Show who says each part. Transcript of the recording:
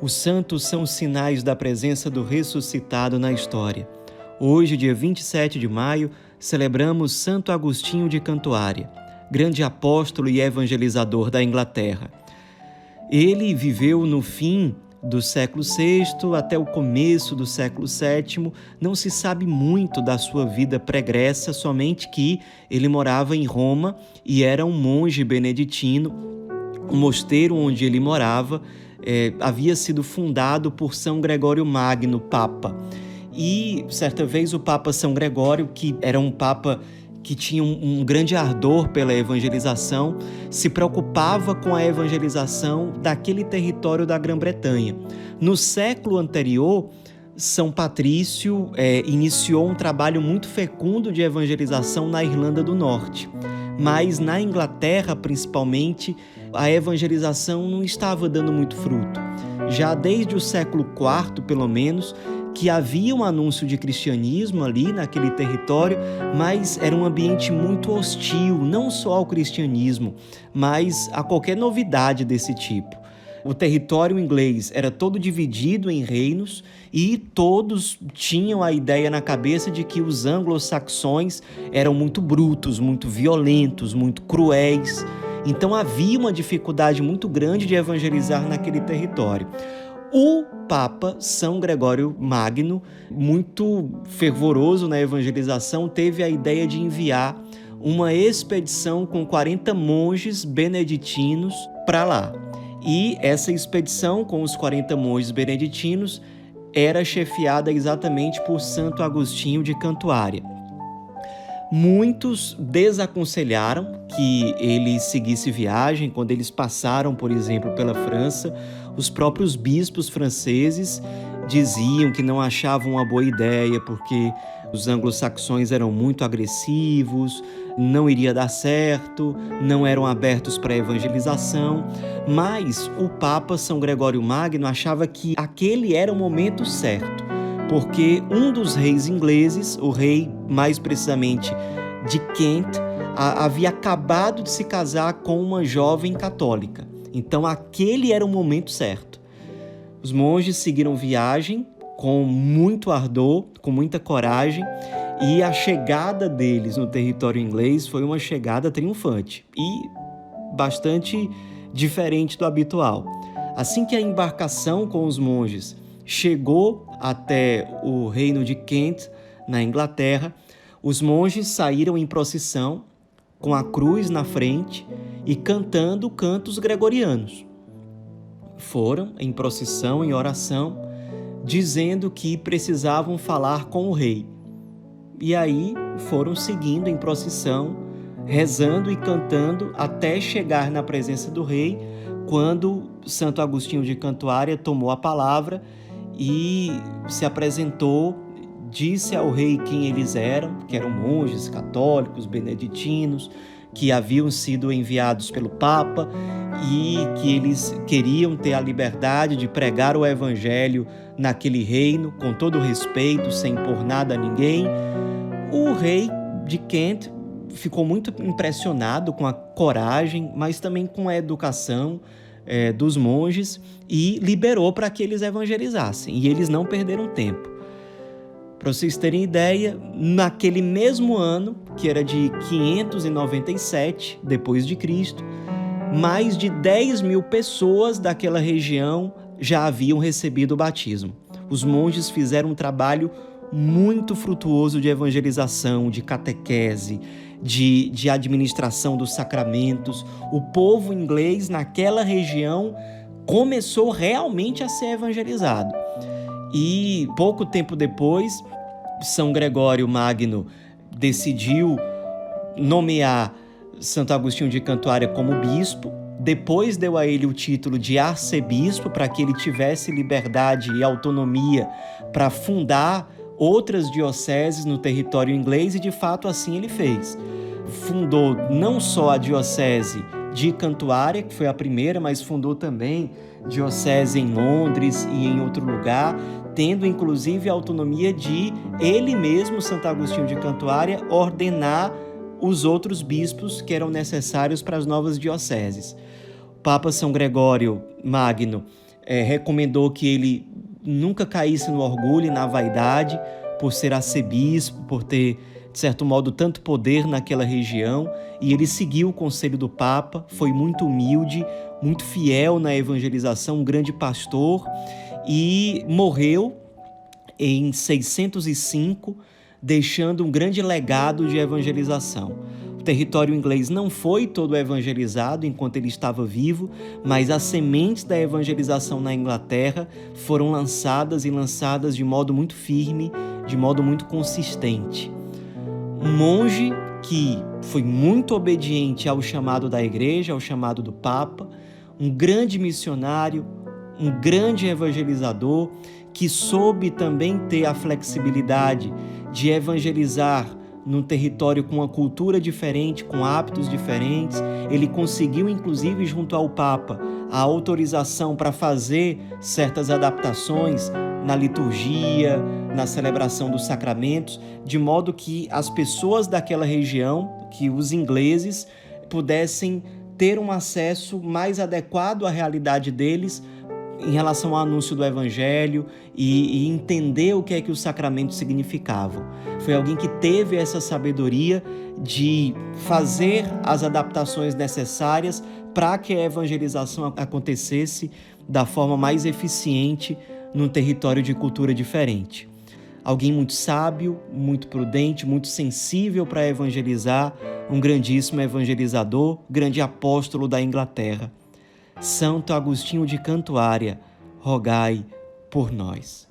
Speaker 1: Os santos são sinais da presença do ressuscitado na história. Hoje, dia 27 de maio, celebramos Santo Agostinho de Cantuária, grande apóstolo e evangelizador da Inglaterra. Ele viveu no fim do século VI até o começo do século VII, não se sabe muito da sua vida pregressa, somente que ele morava em Roma e era um monge beneditino. O mosteiro onde ele morava é, havia sido fundado por São Gregório Magno, Papa. E certa vez o Papa São Gregório, que era um Papa que tinha um, um, grande ardor pela evangelização, se preocupava com a evangelização daquele território da Grã-Bretanha. No século anterior, São Patrício é, iniciou um trabalho muito fecundo de evangelização na Irlanda do Norte. Mas na Inglaterra, principalmente, a evangelização não estava dando muito fruto. Já desde o século IV, pelo menos, que havia um anúncio de cristianismo ali naquele território, mas era um ambiente muito hostil, não só ao cristianismo, mas a qualquer novidade desse tipo. O território inglês era todo dividido em reinos e todos tinham a ideia na cabeça de que os anglo-saxões eram muito brutos, muito violentos, muito cruéis. Então havia uma dificuldade muito grande de evangelizar naquele território. O Papa São Gregório Magno, muito fervoroso na evangelização, teve a ideia de enviar uma expedição com 40 monges beneditinos para lá. E essa expedição com os 40 monges beneditinos era chefiada exatamente por Santo Agostinho de Cantuária. Muitos desaconselharam que ele seguisse viagem quando eles passaram, por exemplo, pela França. Os próprios bispos franceses diziam que não achavam uma boa ideia porque os anglo-saxões eram muito agressivos, não iria dar certo, não eram abertos para a evangelização. Mas o Papa São Gregório Magno achava que aquele era o momento certo porque um dos reis ingleses, o rei mais precisamente de Kent, havia acabado de se casar com uma jovem católica. Então aquele era o momento certo. Os monges seguiram viagem com muito ardor, com muita coragem, e a chegada deles no território inglês foi uma chegada triunfante e bastante diferente do habitual. Assim que a embarcação com os monges chegou até o reino de Kent, na Inglaterra, os monges saíram em procissão, com a cruz na frente e cantando cantos gregorianos. Foram em procissão, em oração, dizendo que precisavam falar com o rei. E aí foram seguindo em procissão, rezando e cantando até chegar na presença do rei, quando Santo Agostinho de Cantuária tomou a palavra e se apresentou, disse ao rei quem eles eram, que eram monges católicos, beneditinos, que haviam sido enviados pelo Papa e que eles queriam ter a liberdade de pregar o evangelho naquele reino com todo respeito, sem impor nada a ninguém. O rei de Kent ficou muito impressionado com a coragem, mas também com a educação é, dos monges e liberou para que eles evangelizassem. E eles não perderam tempo. Para vocês terem ideia, naquele mesmo ano, que era de 597 depois de Cristo, mais de 10 mil pessoas daquela região já haviam recebido o batismo. Os monges fizeram um trabalho muito frutuoso de evangelização, de catequese, de, de administração dos sacramentos. O povo inglês naquela região começou realmente a ser evangelizado. E pouco tempo depois, São Gregório Magno decidiu nomear Santo Agostinho de Cantuária como bispo. Depois deu a ele o título de arcebispo para que ele tivesse liberdade e autonomia para fundar outras dioceses no território inglês e de fato assim ele fez. Fundou não só a diocese de Cantuária, que foi a primeira, mas fundou também diocese em Londres e em outro lugar, tendo inclusive a autonomia de ele mesmo, Santo Agostinho de Cantuária, ordenar os outros bispos que eram necessários para as novas dioceses. O Papa São Gregório Magno é, recomendou que ele nunca caísse no orgulho e na vaidade por ser arcebispo, por ter, de certo modo, tanto poder naquela região. E ele seguiu o conselho do Papa, foi muito humilde, muito fiel na evangelização, um grande pastor e morreu em 605, deixando um grande legado de evangelização território inglês não foi todo evangelizado enquanto ele estava vivo, mas as sementes da evangelização na Inglaterra foram lançadas e lançadas de modo muito firme, de modo muito consistente. Um monge que foi muito obediente ao chamado da igreja, ao chamado do Papa, um grande missionário, um grande evangelizador que soube também ter a flexibilidade de evangelizar num território com uma cultura diferente, com hábitos diferentes. Ele conseguiu, inclusive, junto ao Papa, a autorização para fazer certas adaptações na liturgia, na celebração dos sacramentos, de modo que as pessoas daquela região, que os ingleses, pudessem ter um acesso mais adequado à realidade deles em relação ao anúncio do Evangelho e, e, entender o que é que os sacramentos significavam. Foi alguém que teve essa sabedoria de fazer as adaptações necessárias para que a evangelização acontecesse da forma mais eficiente num território de cultura diferente. Alguém muito sábio, muito prudente, muito sensível para evangelizar, um grandíssimo evangelizador, grande apóstolo da Inglaterra. Santo Agostinho de Cantuária, rogai por nós.